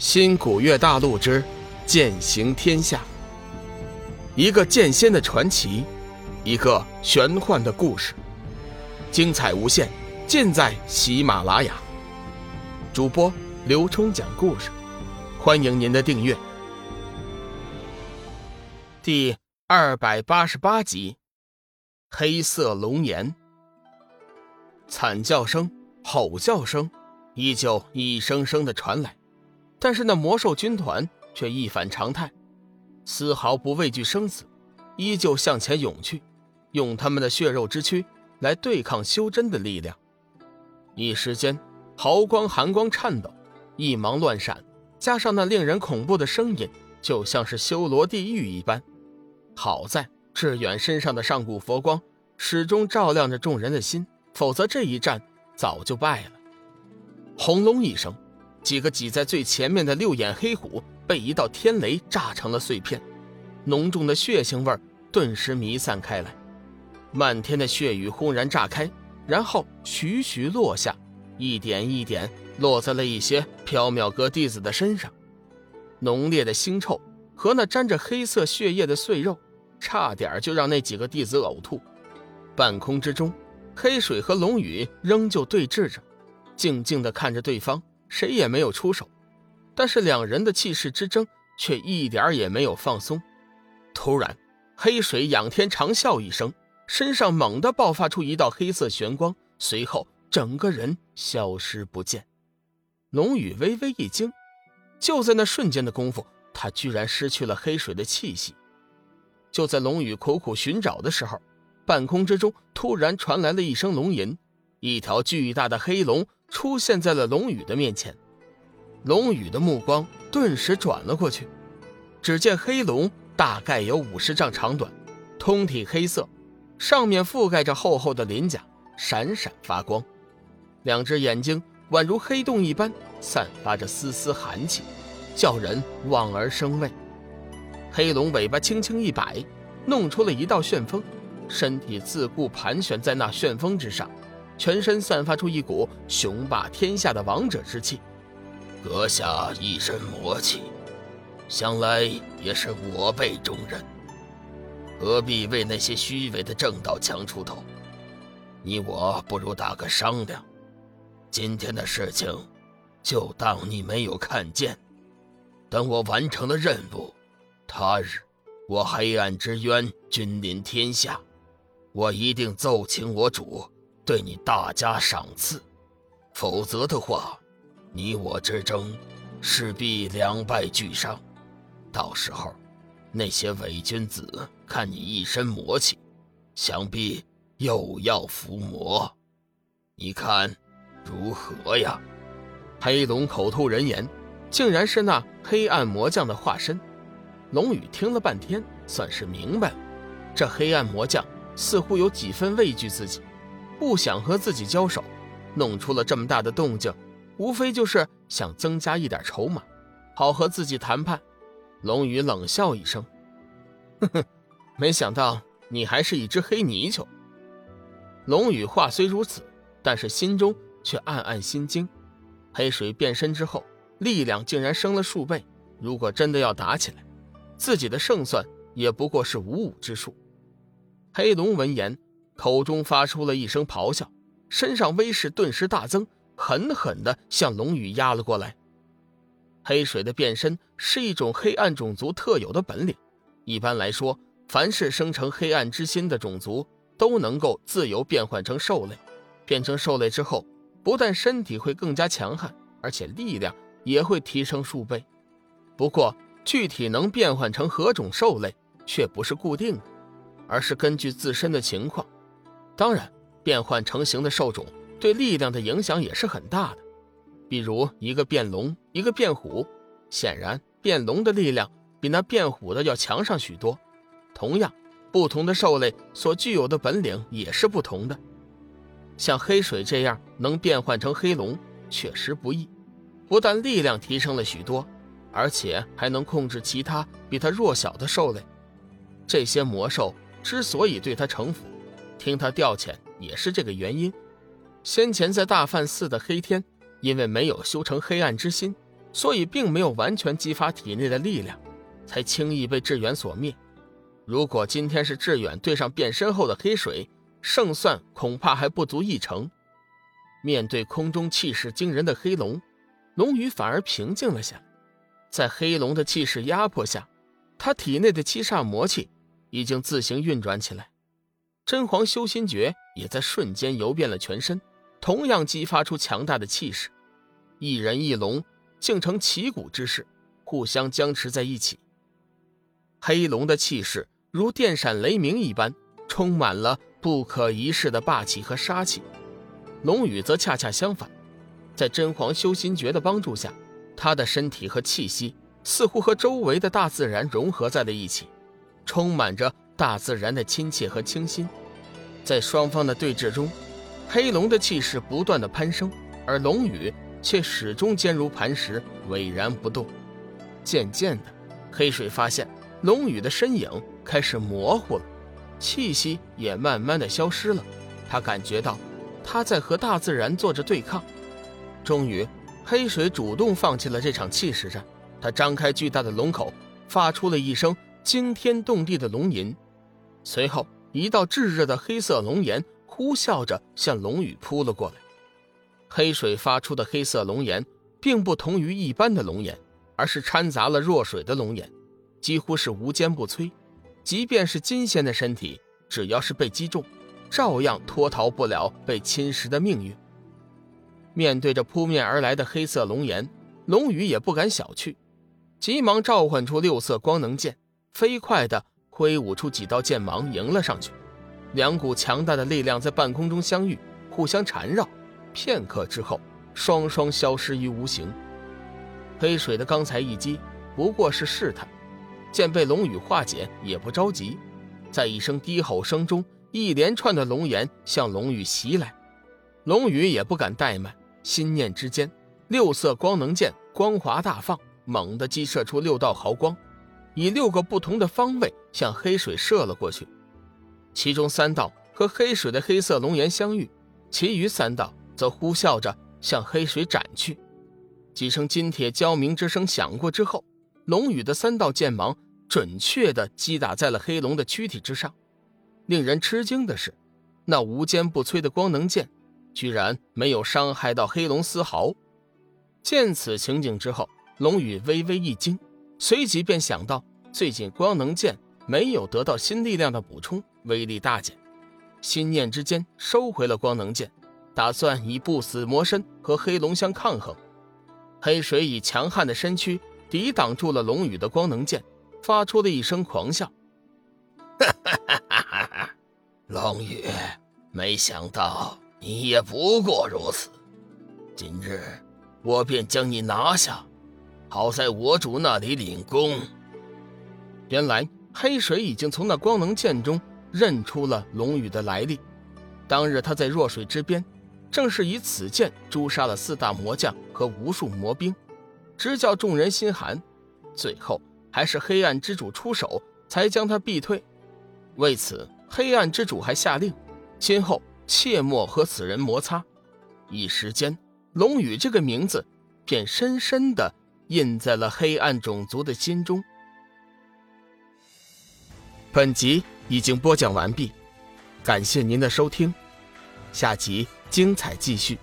新古月大陆之剑行天下，一个剑仙的传奇，一个玄幻的故事，精彩无限，尽在喜马拉雅。主播刘冲讲故事，欢迎您的订阅。第二百八十八集，黑色龙岩，惨叫声、吼叫声依旧一声声的传来。但是那魔兽军团却一反常态，丝毫不畏惧生死，依旧向前涌去，用他们的血肉之躯来对抗修真的力量。一时间，毫光、寒光颤抖，一芒乱闪，加上那令人恐怖的声音，就像是修罗地狱一般。好在志远身上的上古佛光始终照亮着众人的心，否则这一战早就败了。轰隆一声。几个挤在最前面的六眼黑虎被一道天雷炸成了碎片，浓重的血腥味顿时弥散开来，漫天的血雨轰然炸开，然后徐徐落下，一点一点落在了一些缥缈阁弟子的身上。浓烈的腥臭和那沾着黑色血液的碎肉，差点就让那几个弟子呕吐。半空之中，黑水和龙宇仍旧对峙着，静静地看着对方。谁也没有出手，但是两人的气势之争却一点也没有放松。突然，黑水仰天长啸一声，身上猛地爆发出一道黑色玄光，随后整个人消失不见。龙宇微微一惊，就在那瞬间的功夫，他居然失去了黑水的气息。就在龙宇苦苦寻找的时候，半空之中突然传来了一声龙吟，一条巨大的黑龙。出现在了龙宇的面前，龙宇的目光顿时转了过去，只见黑龙大概有五十丈长短，通体黑色，上面覆盖着厚厚的鳞甲，闪闪发光，两只眼睛宛如黑洞一般，散发着丝丝寒气，叫人望而生畏。黑龙尾巴轻轻一摆，弄出了一道旋风，身体自顾盘旋在那旋风之上。全身散发出一股雄霸天下的王者之气，阁下一身魔气，想来也是我辈中人，何必为那些虚伪的正道强出头？你我不如打个商量，今天的事情就当你没有看见。等我完成了任务，他日我黑暗之渊君临天下，我一定奏请我主。对你大加赏赐，否则的话，你我之争势必两败俱伤。到时候，那些伪君子看你一身魔气，想必又要伏魔。你看如何呀？黑龙口吐人言，竟然是那黑暗魔将的化身。龙宇听了半天，算是明白了，这黑暗魔将似乎有几分畏惧自己。不想和自己交手，弄出了这么大的动静，无非就是想增加一点筹码，好和自己谈判。龙宇冷笑一声：“呵呵，没想到你还是一只黑泥鳅。”龙宇话虽如此，但是心中却暗暗心惊。黑水变身之后，力量竟然升了数倍，如果真的要打起来，自己的胜算也不过是五五之数。黑龙闻言。口中发出了一声咆哮，身上威势顿时大增，狠狠地向龙宇压了过来。黑水的变身是一种黑暗种族特有的本领，一般来说，凡是生成黑暗之心的种族都能够自由变换成兽类。变成兽类之后，不但身体会更加强悍，而且力量也会提升数倍。不过，具体能变换成何种兽类却不是固定的，而是根据自身的情况。当然，变换成型的兽种对力量的影响也是很大的。比如一个变龙，一个变虎，显然变龙的力量比那变虎的要强上许多。同样，不同的兽类所具有的本领也是不同的。像黑水这样能变换成黑龙，确实不易。不但力量提升了许多，而且还能控制其他比他弱小的兽类。这些魔兽之所以对他臣服。听他调遣也是这个原因。先前在大梵寺的黑天，因为没有修成黑暗之心，所以并没有完全激发体内的力量，才轻易被志远所灭。如果今天是志远对上变身后的黑水，胜算恐怕还不足一成。面对空中气势惊人的黑龙，龙宇反而平静了下来。在黑龙的气势压迫下，他体内的七煞魔气已经自行运转起来，真皇修心诀也在瞬间游遍了全身，同样激发出强大的气势。一人一龙竟成旗鼓之势，互相僵持在一起。黑龙的气势如电闪雷鸣一般，充满了不可一世的霸气和杀气。龙宇则恰恰相反，在真皇修心诀的帮助下，他的身体和气息似乎和周围的大自然融合在了一起，充满着大自然的亲切和清新。在双方的对峙中，黑龙的气势不断的攀升，而龙宇却始终坚如磐石，巍然不动。渐渐的，黑水发现龙宇的身影开始模糊了，气息也慢慢的消失了。他感觉到。他在和大自然做着对抗，终于，黑水主动放弃了这场气势战。他张开巨大的龙口，发出了一声惊天动地的龙吟，随后一道炙热的黑色龙炎呼啸着向龙宇扑了过来。黑水发出的黑色龙炎，并不同于一般的龙炎，而是掺杂了弱水的龙炎，几乎是无坚不摧。即便是金仙的身体，只要是被击中。照样脱逃不了被侵蚀的命运。面对着扑面而来的黑色龙炎，龙宇也不敢小觑，急忙召唤出六色光能剑，飞快地挥舞出几道剑芒迎了上去。两股强大的力量在半空中相遇，互相缠绕，片刻之后，双双消失于无形。黑水的刚才一击不过是试探，见被龙宇化解，也不着急，在一声低吼声中。一连串的龙炎向龙宇袭来，龙宇也不敢怠慢，心念之间，六色光能剑光华大放，猛地击射出六道毫光，以六个不同的方位向黑水射了过去。其中三道和黑水的黑色龙炎相遇，其余三道则呼啸着向黑水斩去。几声金铁交鸣之声响过之后，龙宇的三道剑芒准确地击打在了黑龙的躯体之上。令人吃惊的是，那无坚不摧的光能剑，居然没有伤害到黑龙丝毫。见此情景之后，龙宇微微一惊，随即便想到，最近光能剑没有得到新力量的补充，威力大减。心念之间，收回了光能剑，打算以不死魔身和黑龙相抗衡。黑水以强悍的身躯抵挡住了龙宇的光能剑，发出了一声狂笑。哈哈哈哈哈龙宇，没想到你也不过如此。今日我便将你拿下，好在我主那里领功。原来黑水已经从那光能剑中认出了龙宇的来历。当日他在弱水之边，正是以此剑诛杀了四大魔将和无数魔兵，直叫众人心寒。最后还是黑暗之主出手，才将他逼退。为此。黑暗之主还下令，今后切莫和此人摩擦。一时间，龙宇这个名字便深深的印在了黑暗种族的心中。本集已经播讲完毕，感谢您的收听，下集精彩继续。